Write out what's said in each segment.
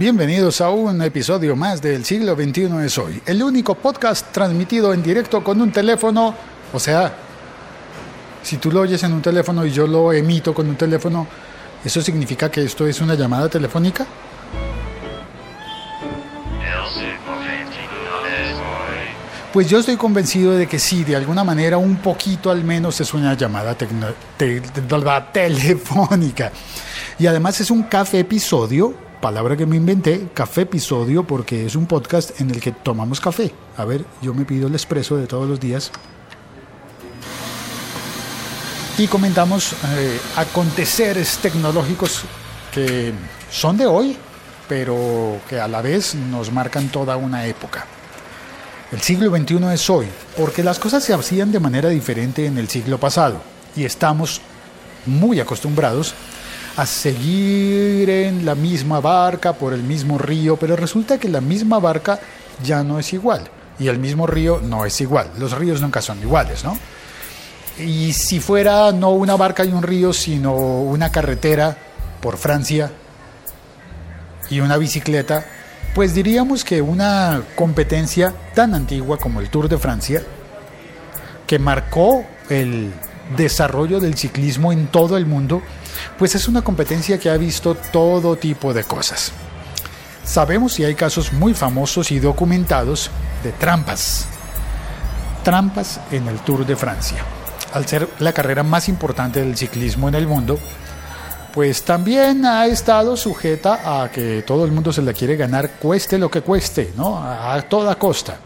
Bienvenidos a un episodio más del siglo XXI es hoy, el único podcast transmitido en directo con un teléfono, o sea, si tú lo oyes en un teléfono y yo lo emito con un teléfono, ¿eso significa que esto es una llamada telefónica? Pues yo estoy convencido de que sí, de alguna manera, un poquito al menos es una llamada telefónica. Y además es un café episodio, palabra que me inventé, café episodio, porque es un podcast en el que tomamos café. A ver, yo me pido el expreso de todos los días. Y comentamos eh, aconteceres tecnológicos que son de hoy, pero que a la vez nos marcan toda una época. El siglo XXI es hoy, porque las cosas se hacían de manera diferente en el siglo pasado y estamos muy acostumbrados a seguir en la misma barca por el mismo río, pero resulta que la misma barca ya no es igual y el mismo río no es igual. Los ríos nunca son iguales, ¿no? Y si fuera no una barca y un río, sino una carretera por Francia y una bicicleta, pues diríamos que una competencia tan antigua como el Tour de Francia, que marcó el desarrollo del ciclismo en todo el mundo, pues es una competencia que ha visto todo tipo de cosas. Sabemos y hay casos muy famosos y documentados de trampas. Trampas en el Tour de Francia. Al ser la carrera más importante del ciclismo en el mundo, pues también ha estado sujeta a que todo el mundo se la quiere ganar, cueste lo que cueste, ¿no? A toda costa.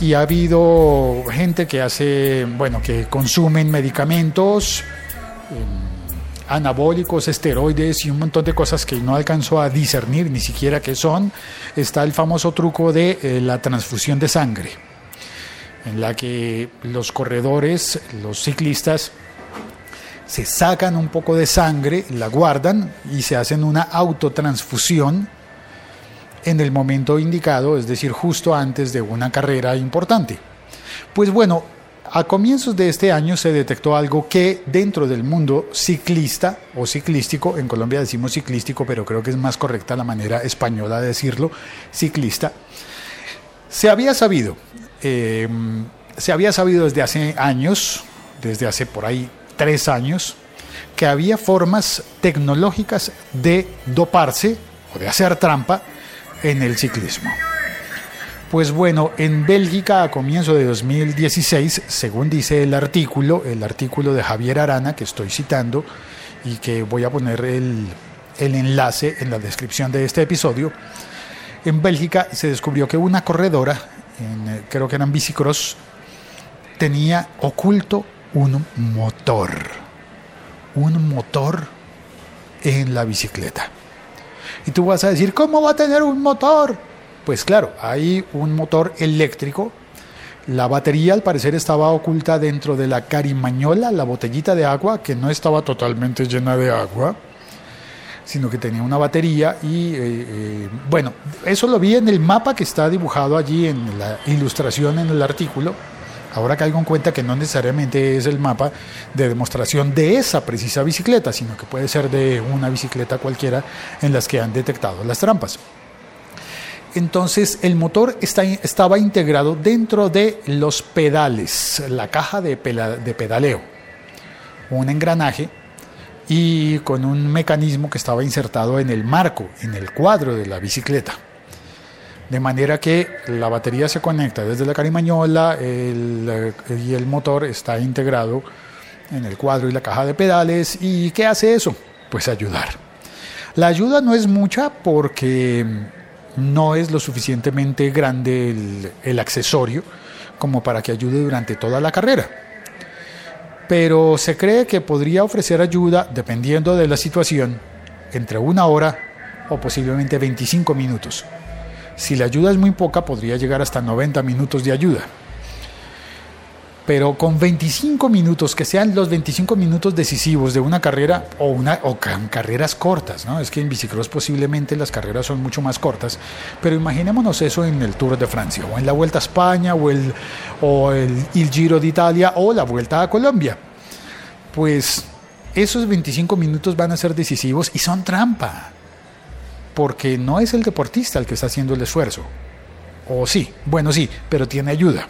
Y ha habido gente que hace, bueno, que consumen medicamentos em, anabólicos, esteroides y un montón de cosas que no alcanzó a discernir ni siquiera qué son. Está el famoso truco de eh, la transfusión de sangre, en la que los corredores, los ciclistas, se sacan un poco de sangre, la guardan y se hacen una autotransfusión en el momento indicado, es decir, justo antes de una carrera importante. Pues bueno, a comienzos de este año se detectó algo que dentro del mundo ciclista o ciclístico, en Colombia decimos ciclístico, pero creo que es más correcta la manera española de decirlo, ciclista, se había sabido, eh, se había sabido desde hace años, desde hace por ahí tres años que había formas tecnológicas de doparse o de hacer trampa en el ciclismo. Pues bueno, en Bélgica a comienzo de 2016, según dice el artículo, el artículo de Javier Arana que estoy citando y que voy a poner el, el enlace en la descripción de este episodio, en Bélgica se descubrió que una corredora, en, creo que eran bicicross, tenía oculto un motor. Un motor en la bicicleta. Y tú vas a decir, ¿cómo va a tener un motor? Pues claro, hay un motor eléctrico. La batería al parecer estaba oculta dentro de la carimañola, la botellita de agua, que no estaba totalmente llena de agua, sino que tenía una batería. Y eh, eh, bueno, eso lo vi en el mapa que está dibujado allí en la ilustración en el artículo Ahora caigo en cuenta que no necesariamente es el mapa de demostración de esa precisa bicicleta, sino que puede ser de una bicicleta cualquiera en las que han detectado las trampas. Entonces el motor estaba integrado dentro de los pedales, la caja de, pedaleo, un engranaje y con un mecanismo que estaba insertado en el marco, en el cuadro de la bicicleta. De manera que la batería se conecta desde la carimañola el, y el motor está integrado en el cuadro y la caja de pedales. ¿Y qué hace eso? Pues ayudar. La ayuda no es mucha porque no es lo suficientemente grande el, accesorio como para que ayude durante toda la carrera. Pero se cree que podría ofrecer ayuda, dependiendo de la situación, entre una hora o posiblemente 25 minutos. Si la ayuda es muy poca, podría llegar hasta 90 minutos de ayuda. Pero con 25 minutos, que sean los 25 minutos decisivos de una carrera o, una, o carreras cortas, ¿no? Es que en bicicross posiblemente las carreras son mucho más cortas, pero imaginémonos eso en el Tour de Francia, o en la Vuelta a España, o el, o el, el Giro de Italia, o la Vuelta a Colombia. Pues esos 25 minutos van a ser decisivos y son trampa porque no es el deportista el que está haciendo el esfuerzo. O sí, bueno sí, pero tiene ayuda.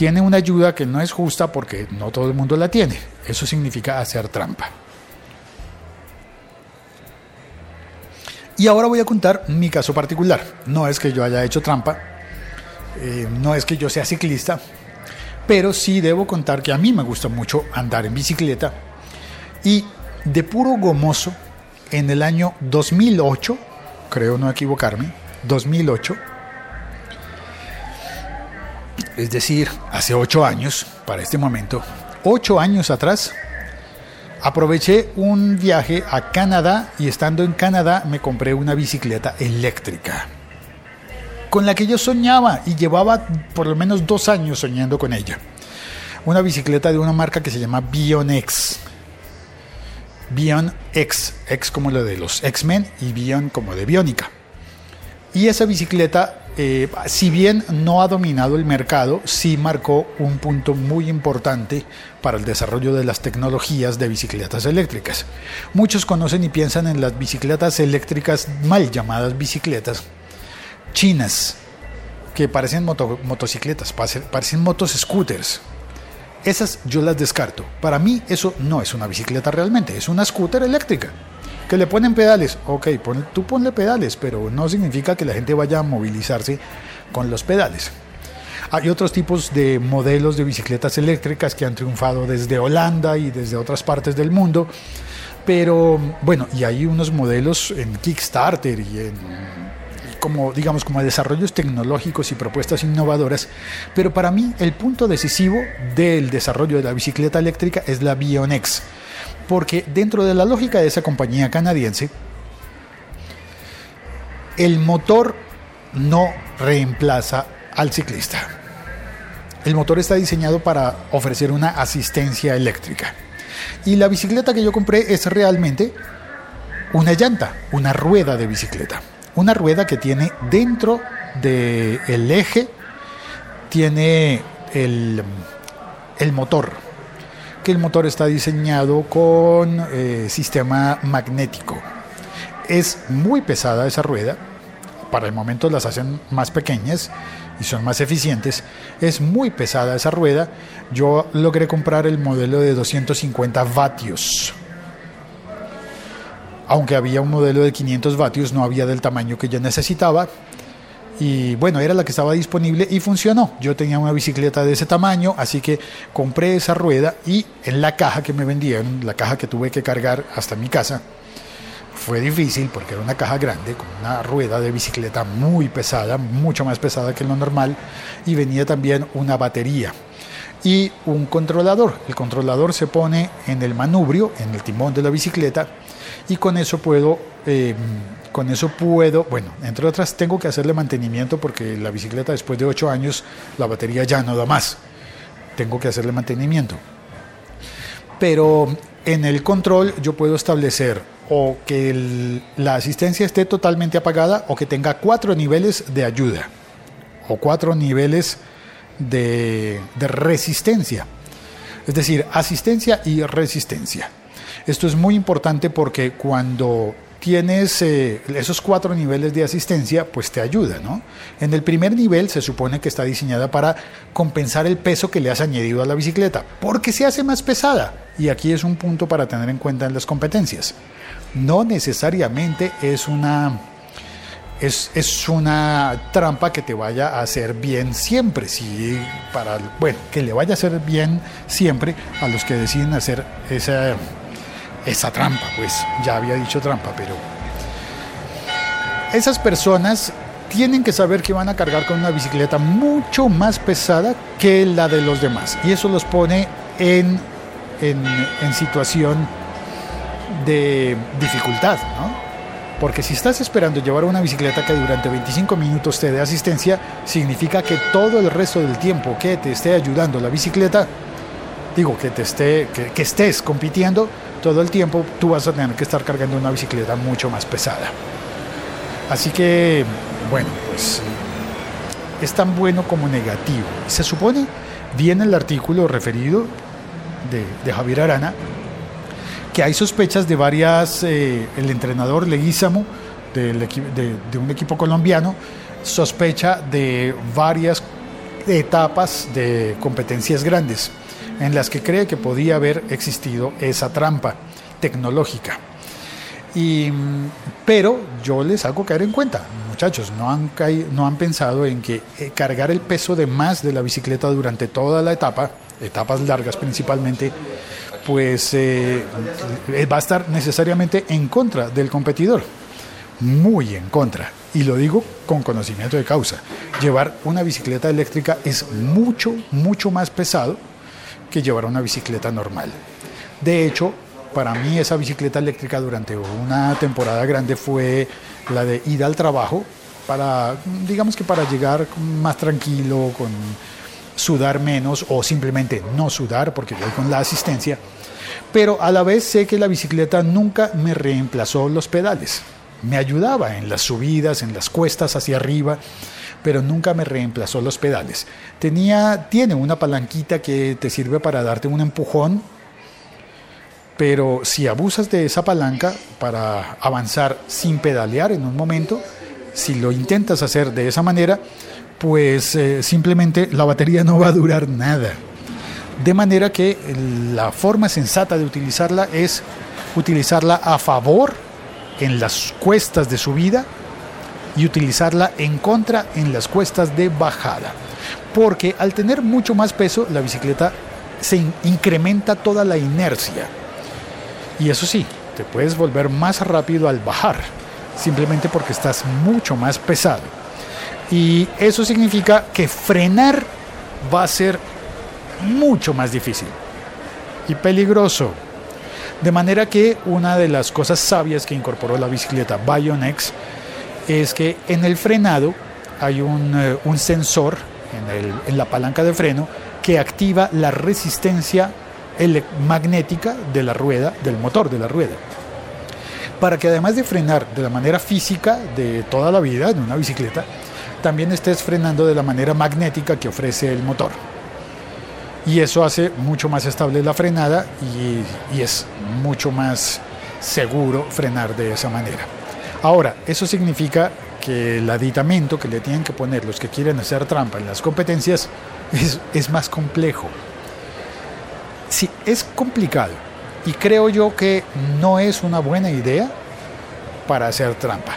Tiene una ayuda que no es justa porque no todo el mundo la tiene. Eso significa hacer trampa. Y ahora voy a contar mi caso particular. No es que yo haya hecho trampa, eh, no es que yo sea ciclista, pero sí debo contar que a mí me gusta mucho andar en bicicleta. Y de puro gomoso, en el año 2008, creo no equivocarme, 2008, es decir, hace ocho años, para este momento, ocho años atrás, Aproveché un viaje a Canadá y estando en Canadá me compré una bicicleta eléctrica con la que yo soñaba y llevaba por lo menos dos años soñando con ella. Una bicicleta de una marca que se llama Bionex. Bion X, X como lo de los X-Men y Bion como de Biónica. Y esa bicicleta eh, si bien no ha dominado el mercado, sí marcó un punto muy importante para el desarrollo de las tecnologías de bicicletas eléctricas. Muchos conocen y piensan en las bicicletas eléctricas mal llamadas bicicletas chinas, que parecen motocicletas, parecen motos scooters. Esas yo las descarto. Para mí eso no es una bicicleta realmente, es una scooter eléctrica que le ponen pedales, ok, tú ponle pedales, pero no significa que la gente vaya a movilizarse con los pedales. Hay otros tipos de modelos de bicicletas eléctricas que han triunfado desde Holanda y desde otras partes del mundo, pero bueno, y hay unos modelos en Kickstarter y en como digamos como desarrollos tecnológicos y propuestas innovadoras, pero para mí el punto decisivo del desarrollo de la bicicleta eléctrica es la Bionex porque dentro de la lógica de esa compañía canadiense, el motor no reemplaza al ciclista. El motor está diseñado para ofrecer una asistencia eléctrica. Y la bicicleta que yo compré es realmente una llanta, una rueda de bicicleta. Una rueda que tiene dentro del eje, tiene el, el motor, que el motor está diseñado con eh, sistema magnético. Es muy pesada esa rueda, para el momento las hacen más pequeñas y son más eficientes. Es muy pesada esa rueda. Yo logré comprar el modelo de 250 vatios. Aunque había un modelo de 500 vatios, no había del tamaño que yo necesitaba y bueno, era la que estaba disponible y funcionó. Yo tenía una bicicleta de ese tamaño, así que compré esa rueda y en la caja que me vendieron, la caja que tuve que cargar hasta mi casa, fue difícil porque era una caja grande con una rueda de bicicleta muy pesada, mucho más pesada que lo normal y venía también una batería y un controlador. El controlador se pone en el manubrio, en el timón de la bicicleta y con eso puedo eh, con eso puedo, bueno, entre otras tengo que hacerle mantenimiento porque la bicicleta después de 8 años la batería ya no da más. Tengo que hacerle mantenimiento. Pero en el control yo puedo establecer o que la asistencia esté totalmente apagada o que tenga cuatro niveles de ayuda o cuatro niveles de, resistencia. Es decir, asistencia y resistencia. Esto es muy importante porque cuando tienes eh, esos cuatro niveles de asistencia, pues te ayuda, ¿no? En el primer nivel se supone que está diseñada para compensar el peso que le has añadido a la bicicleta, porque se hace más pesada. Y aquí es un punto para tener en cuenta en las competencias. No necesariamente es una es, es, una trampa que te vaya a hacer bien siempre. Sí, para, bueno, que le vaya a hacer bien siempre a los que deciden hacer esa esa trampa, pues ya había dicho trampa, pero esas personas tienen que saber que van a cargar con una bicicleta mucho más pesada que la de los demás. Y eso los pone en, en, situación de dificultad, ¿no? Porque si estás esperando llevar una bicicleta que durante 25 minutos te dé asistencia, significa que todo el resto del tiempo que te esté ayudando la bicicleta, digo, que, te esté, que, estés compitiendo, todo el tiempo tú vas a tener que estar cargando una bicicleta mucho más pesada. Así que, bueno, pues es tan bueno como negativo. Se supone, viene el artículo referido de, Javier Arana, que hay sospechas de varias, eh, el entrenador Leguízamo de, de un equipo colombiano sospecha de varias etapas de competencias grandes en las que cree que podía haber existido esa trampa tecnológica. Y, pero yo les hago caer en cuenta, muchachos, no han, no han pensado en que eh, cargar el peso de más de la bicicleta durante toda la etapa, etapas largas principalmente, pues eh, va a estar necesariamente en contra del competidor, muy en contra. Y lo digo con conocimiento de causa. Llevar una bicicleta eléctrica es mucho, mucho más pesado que llevar una bicicleta normal. De hecho, para mí esa bicicleta eléctrica durante una temporada grande fue la de ir al trabajo para, digamos que para llegar más tranquilo, con sudar menos o simplemente no sudar porque voy con la asistencia. Pero a la vez sé que la bicicleta nunca me reemplazó los pedales. Me ayudaba en las subidas, en las cuestas hacia arriba, pero nunca me reemplazó los pedales. Tenía, tiene una palanquita que te sirve para darte un empujón pero si abusas de esa palanca para avanzar sin pedalear en un momento, si lo intentas hacer de esa manera, pues eh, simplemente la batería no va a durar nada. De manera que la forma sensata de utilizarla es utilizarla a favor en las cuestas de subida y utilizarla en contra en las cuestas de bajada. Porque al tener mucho más peso, la bicicleta se incrementa toda la inercia y eso sí, te puedes volver más rápido al bajar, simplemente porque estás mucho más pesado. Y eso significa que frenar va a ser mucho más difícil y peligroso. De manera que una de las cosas sabias que incorporó la bicicleta Bionex es que en el frenado hay un, eh, un sensor en, en la palanca de freno que activa la resistencia magnética de la rueda, del motor de la rueda. Para que además de frenar de la manera física de toda la vida en una bicicleta, también estés frenando de la manera magnética que ofrece el motor. Y eso hace mucho más estable la frenada y, es mucho más seguro frenar de esa manera. Ahora, eso significa que el aditamento que le tienen que poner los que quieren hacer trampa en las competencias es, es más complejo sí, es complicado y creo yo que no es una buena idea para hacer trampa.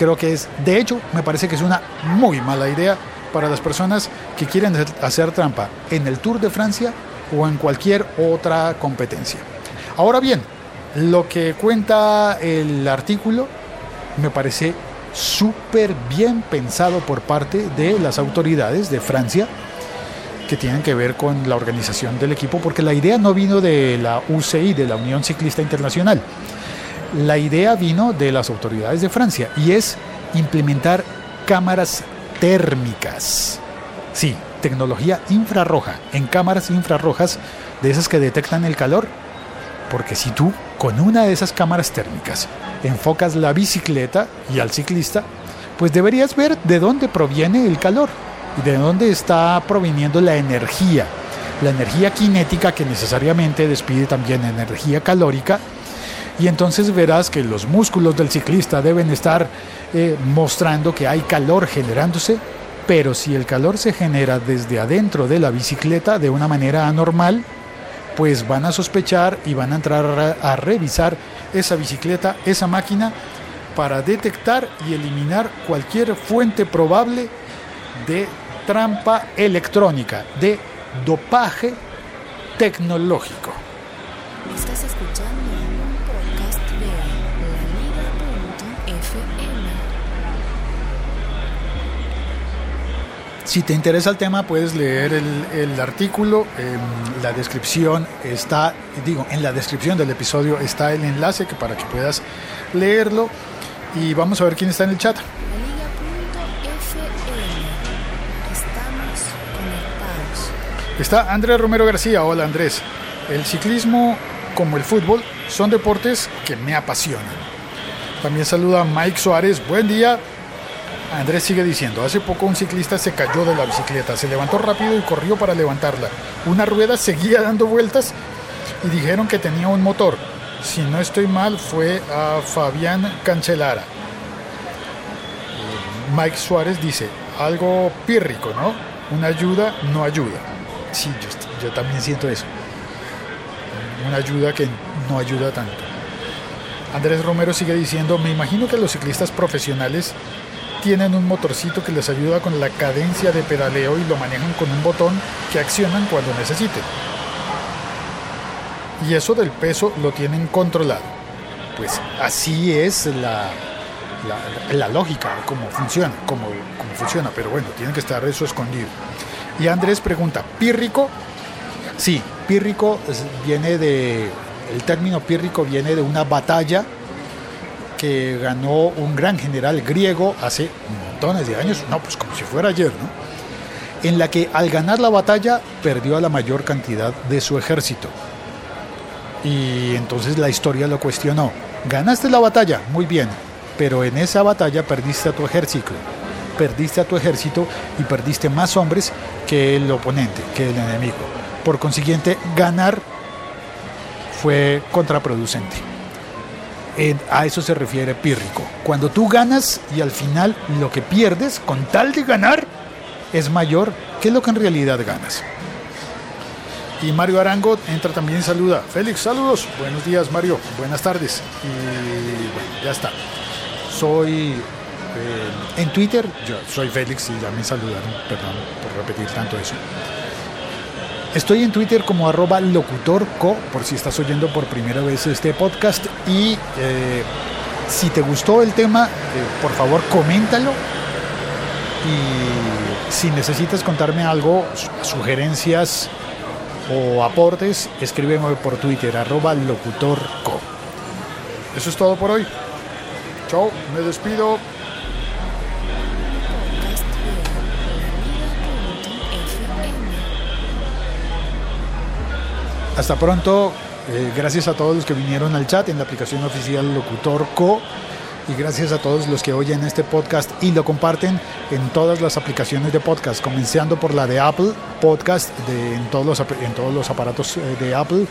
Creo que es, de hecho, me parece que es una muy mala idea para las personas que quieren hacer trampa en el Tour de Francia o en cualquier otra competencia. Ahora bien, lo que cuenta el artículo me parece súper bien pensado por parte de las autoridades de Francia que tienen que ver con la organización del equipo, porque la idea no vino de la UCI, de la Unión Ciclista Internacional. La idea vino de las autoridades de Francia y es implementar cámaras térmicas. Sí, tecnología infrarroja, en cámaras infrarrojas de esas que detectan el calor. Porque si tú con una de esas cámaras térmicas enfocas la bicicleta y al ciclista, pues deberías ver de dónde proviene el calor y de dónde está proviniendo la energía. La energía cinética que necesariamente despide también energía calórica. Y entonces verás que los músculos del ciclista deben estar eh, mostrando que hay calor generándose, pero si el calor se genera desde adentro de la bicicleta de una manera anormal, pues van a sospechar y van a entrar a revisar esa bicicleta, esa máquina, para detectar y eliminar cualquier fuente probable de trampa electrónica, de dopaje tecnológico. Estás escuchando Si te interesa el tema, puedes leer el, el artículo. En la descripción está, digo, en la descripción del episodio está el enlace que para que puedas leerlo. Y vamos a ver quién está en el chat. Está Andrés Romero García. Hola Andrés. El ciclismo como el fútbol son deportes que me apasionan. También saluda Mike Suárez. Buen día. Andrés sigue diciendo, hace poco un ciclista se cayó de la bicicleta, se levantó rápido y corrió para levantarla. Una rueda seguía dando vueltas y dijeron que tenía un motor. Si no estoy mal, fue a Fabián Cancelara. Mike Suárez dice, algo pírrico, ¿no? Una ayuda no ayuda. Sí, yo, yo también siento eso. Una ayuda que no ayuda tanto. Andrés Romero sigue diciendo, me imagino que los ciclistas profesionales tienen un motorcito que les ayuda con la cadencia de pedaleo y lo manejan con un botón que accionan cuando necesiten. Y eso del peso lo tienen controlado. Pues así es la, la, la lógica, cómo funciona, cómo, cómo funciona, pero bueno, tiene que estar eso escondido. Y Andrés pregunta, ¿pírrico? Sí, pírrico viene de, el término pírrico viene de una batalla que ganó un gran general griego hace montones de años, no, pues como si fuera ayer, ¿no? En la que al ganar la batalla perdió a la mayor cantidad de su ejército. Y entonces la historia lo cuestionó. Ganaste la batalla, muy bien, pero en esa batalla perdiste a tu ejército. Perdiste a tu ejército y perdiste más hombres que el oponente, que el enemigo. Por consiguiente, ganar fue contraproducente. A eso se refiere pírrico. Cuando tú ganas y al final lo que pierdes con tal de ganar es mayor que lo que en realidad ganas. Y Mario Arango entra también y saluda. Félix, saludos. Buenos días, Mario. Buenas tardes. Y bueno, ya está. Soy eh, en Twitter, yo soy Félix y ya me saludaron. Perdón por repetir tanto eso. Estoy en Twitter como arroba locutorco, por si estás oyendo por primera vez este podcast. Y eh, si te gustó el tema, eh, por favor, coméntalo. Y si necesitas contarme algo, su- sugerencias o aportes, escríbeme por Twitter, arroba locutorco. Eso es todo por hoy. Chao, me despido. Hasta pronto. Eh, gracias a todos los que vinieron al chat en la aplicación oficial Locutor Co. Y gracias a todos los que oyen este podcast y lo comparten en todas las aplicaciones de podcast, comenzando por la de Apple Podcast, en, todos los, en todos los aparatos eh, de Apple,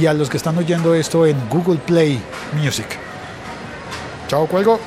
y a los que están oyendo esto en Google Play Music. Chao, cuelgo.